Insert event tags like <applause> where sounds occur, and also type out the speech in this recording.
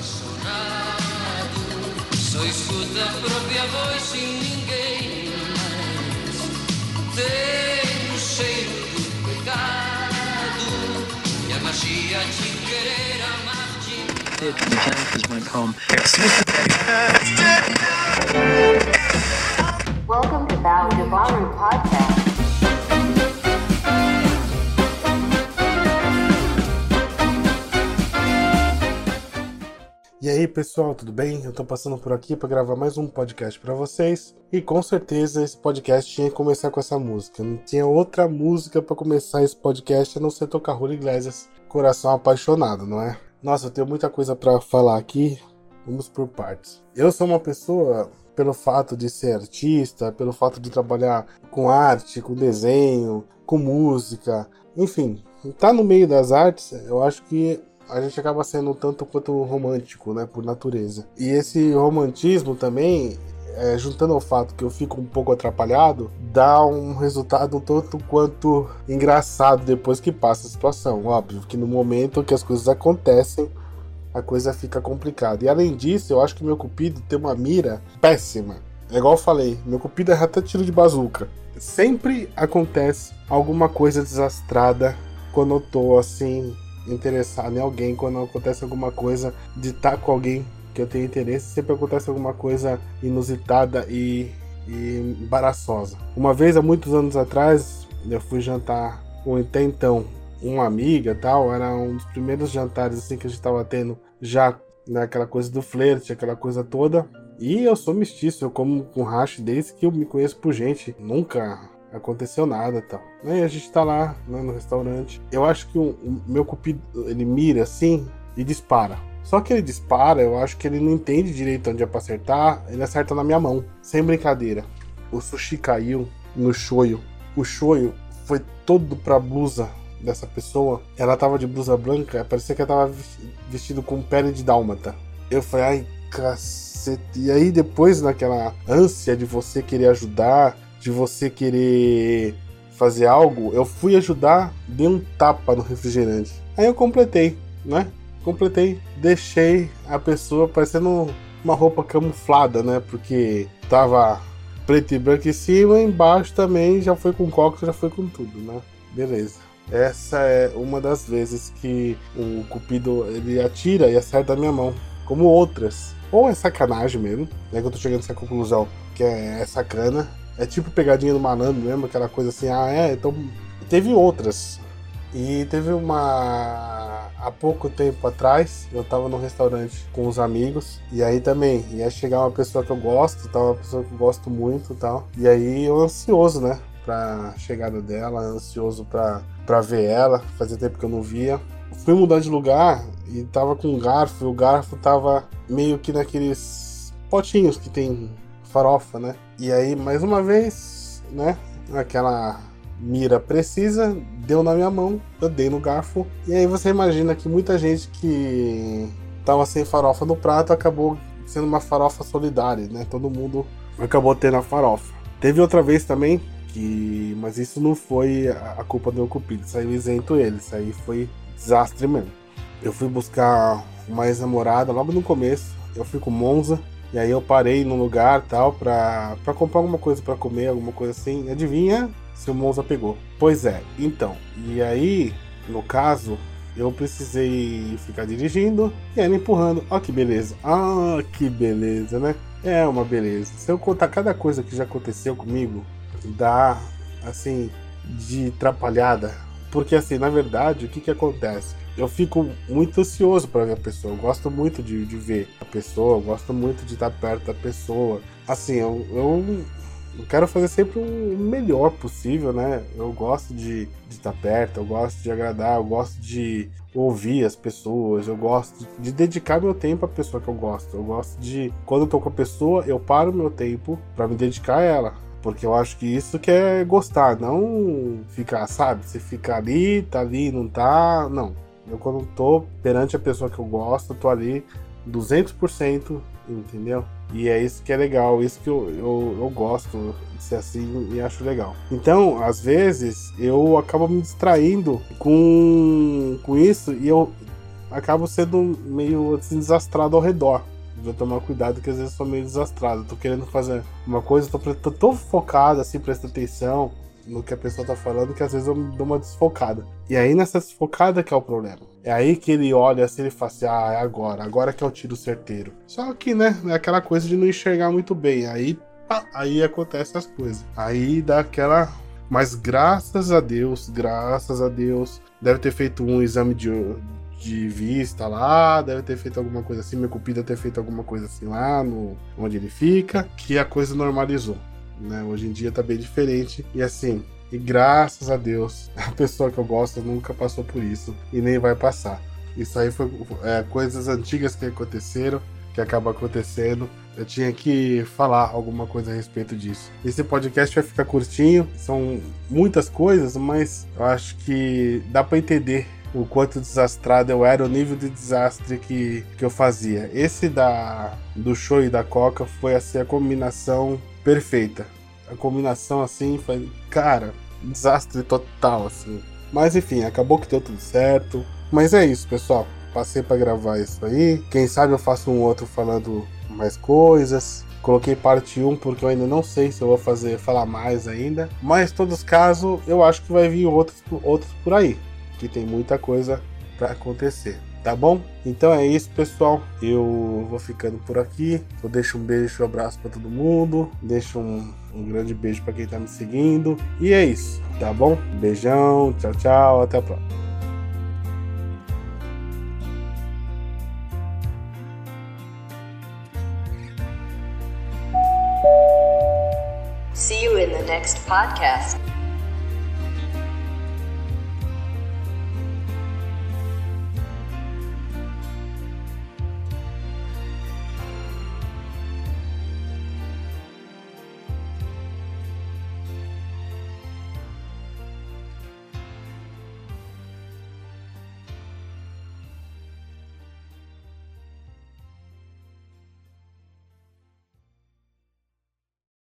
apaixonado. Só escuta a própria voz sem ninguém mais. Tem o cheiro do pecado e a magia de querer amar-te. The Genesis went home. Welcome to Val Devaru Podcast. Aí, pessoal, tudo bem? Eu tô passando por aqui para gravar mais um podcast para vocês. E com certeza esse podcast tinha que começar com essa música. Não tinha outra música para começar esse podcast a não ser tocar Julio Iglesias, Coração Apaixonado, não é? Nossa, eu tenho muita coisa para falar aqui. Vamos por partes. Eu sou uma pessoa pelo fato de ser artista, pelo fato de trabalhar com arte, com desenho, com música, enfim, tá no meio das artes, eu acho que a gente acaba sendo um tanto quanto romântico, né, por natureza. E esse romantismo também, é, juntando ao fato que eu fico um pouco atrapalhado, dá um resultado um tanto quanto engraçado depois que passa a situação. Óbvio que no momento que as coisas acontecem, a coisa fica complicada. E além disso, eu acho que meu cupido tem uma mira péssima. É igual eu falei, meu cupido é até tiro de bazuca. Sempre acontece alguma coisa desastrada quando eu tô assim interessado em alguém, quando acontece alguma coisa de estar com alguém que eu tenho interesse, sempre acontece alguma coisa inusitada e, e embaraçosa. Uma vez, há muitos anos atrás, eu fui jantar com até então uma amiga tal, era um dos primeiros jantares assim que a gente tava tendo já naquela né, coisa do flerte, aquela coisa toda. E eu sou mestiço, eu como com hash desde que eu me conheço por gente. Nunca aconteceu nada tal. Aí a gente tá lá né, no restaurante. Eu acho que o, o meu cupido ele mira assim e dispara. Só que ele dispara, eu acho que ele não entende direito onde é pra acertar, ele acerta na minha mão. Sem brincadeira. O sushi caiu no shoyu. O shoyu foi todo pra blusa dessa pessoa. Ela tava de blusa branca, parecia que ela tava vestido com pele de dálmata. Eu falei, ai, cacete. E aí depois, naquela ânsia de você querer ajudar, de você querer fazer algo, eu fui ajudar, dei um tapa no refrigerante. Aí eu completei, né? Completei, deixei a pessoa parecendo uma roupa camuflada, né? Porque tava preto e branco em cima, embaixo também já foi com coca, já foi com tudo, né? Beleza. Essa é uma das vezes que o Cupido ele atira e acerta a minha mão, como outras. Ou é sacanagem mesmo, né? Que eu tô chegando a essa conclusão, que é sacana, é tipo pegadinha do malandro mesmo, aquela coisa assim, ah, é, então. Teve outras. E teve uma. Há pouco tempo atrás, eu tava num restaurante com os amigos, e aí também ia chegar uma pessoa que eu gosto, tal, uma pessoa que eu gosto muito tal. E aí eu ansioso, né? Pra chegada dela, ansioso pra, pra ver ela, fazia tempo que eu não via. Fui mudar de lugar e tava com um garfo, e o garfo tava meio que naqueles potinhos que tem farofa, né? E aí, mais uma vez, né? Aquela mira precisa, deu na minha mão, eu dei no garfo. E aí você imagina que muita gente que tava sem farofa no prato acabou sendo uma farofa solidária, né? Todo mundo acabou tendo a farofa. Teve outra vez também que, mas isso não foi a culpa do Cupido, saiu isento ele, isso aí foi desastre mesmo. Eu fui buscar uma ex-namorada logo no começo, eu fui com Monza, e aí eu parei num lugar tal pra, pra comprar alguma coisa para comer, alguma coisa assim. Adivinha se o Monza pegou? Pois é, então. E aí, no caso, eu precisei ficar dirigindo e ela empurrando. Ó que beleza. Ah, que beleza, né? É uma beleza. Se eu contar cada coisa que já aconteceu comigo, dá assim de atrapalhada. Porque assim, na verdade, o que que acontece? Eu fico muito ansioso para ver a pessoa. Eu gosto muito de, de ver a pessoa, eu gosto muito de estar perto da pessoa. Assim, eu, eu, eu quero fazer sempre o melhor possível, né? Eu gosto de, de estar perto, eu gosto de agradar, eu gosto de ouvir as pessoas, eu gosto de dedicar meu tempo à pessoa que eu gosto. Eu gosto de, quando eu tô com a pessoa, eu paro meu tempo para me dedicar a ela. Porque eu acho que isso que é gostar, não ficar, sabe? Você fica ali, tá ali, não tá. Não eu, quando tô perante a pessoa que eu gosto, tô ali 200%, entendeu? E é isso que é legal, isso que eu, eu, eu gosto de ser assim e acho legal. Então, às vezes, eu acabo me distraindo com, com isso e eu acabo sendo meio assim, desastrado ao redor. Vou tomar cuidado que às vezes eu sou meio desastrado. Tô querendo fazer uma coisa, tô, tô tão focado assim, prestando atenção no que a pessoa tá falando, que às vezes eu dou uma desfocada. E aí nessa desfocada que é o problema. É aí que ele olha assim e fala assim: ah, é agora, agora que é o tiro certeiro. Só que, né, é aquela coisa de não enxergar muito bem. Aí, pá, aí acontece as coisas. Aí dá aquela. Mas graças a Deus, graças a Deus, deve ter feito um exame de, de vista lá, deve ter feito alguma coisa assim, meu cupido ter feito alguma coisa assim lá no onde ele fica, que a coisa normalizou. Né? Hoje em dia tá bem diferente. E assim, e graças a Deus, <laughs> a pessoa que eu gosto nunca passou por isso e nem vai passar. Isso aí foi é, coisas antigas que aconteceram, que acabam acontecendo. Eu tinha que falar alguma coisa a respeito disso. Esse podcast vai ficar curtinho, são muitas coisas, mas eu acho que dá para entender o quanto desastrado eu era, o nível de desastre que, que eu fazia. Esse da do show e da Coca foi assim a combinação perfeita. A combinação assim foi, cara, desastre total assim. Mas enfim, acabou que deu tudo certo. Mas é isso, pessoal. Passei para gravar isso aí. Quem sabe eu faço um outro falando mais coisas. Coloquei parte 1 porque eu ainda não sei se eu vou fazer falar mais ainda. Mas, em todos os casos, eu acho que vai vir outros, outros por aí. Que tem muita coisa para acontecer tá bom? Então é isso, pessoal. Eu vou ficando por aqui. Eu deixo um beijo, um abraço para todo mundo. Deixo um, um grande beijo para quem tá me seguindo. E é isso, tá bom? Beijão, tchau, tchau, até a próxima. See you in the next podcast.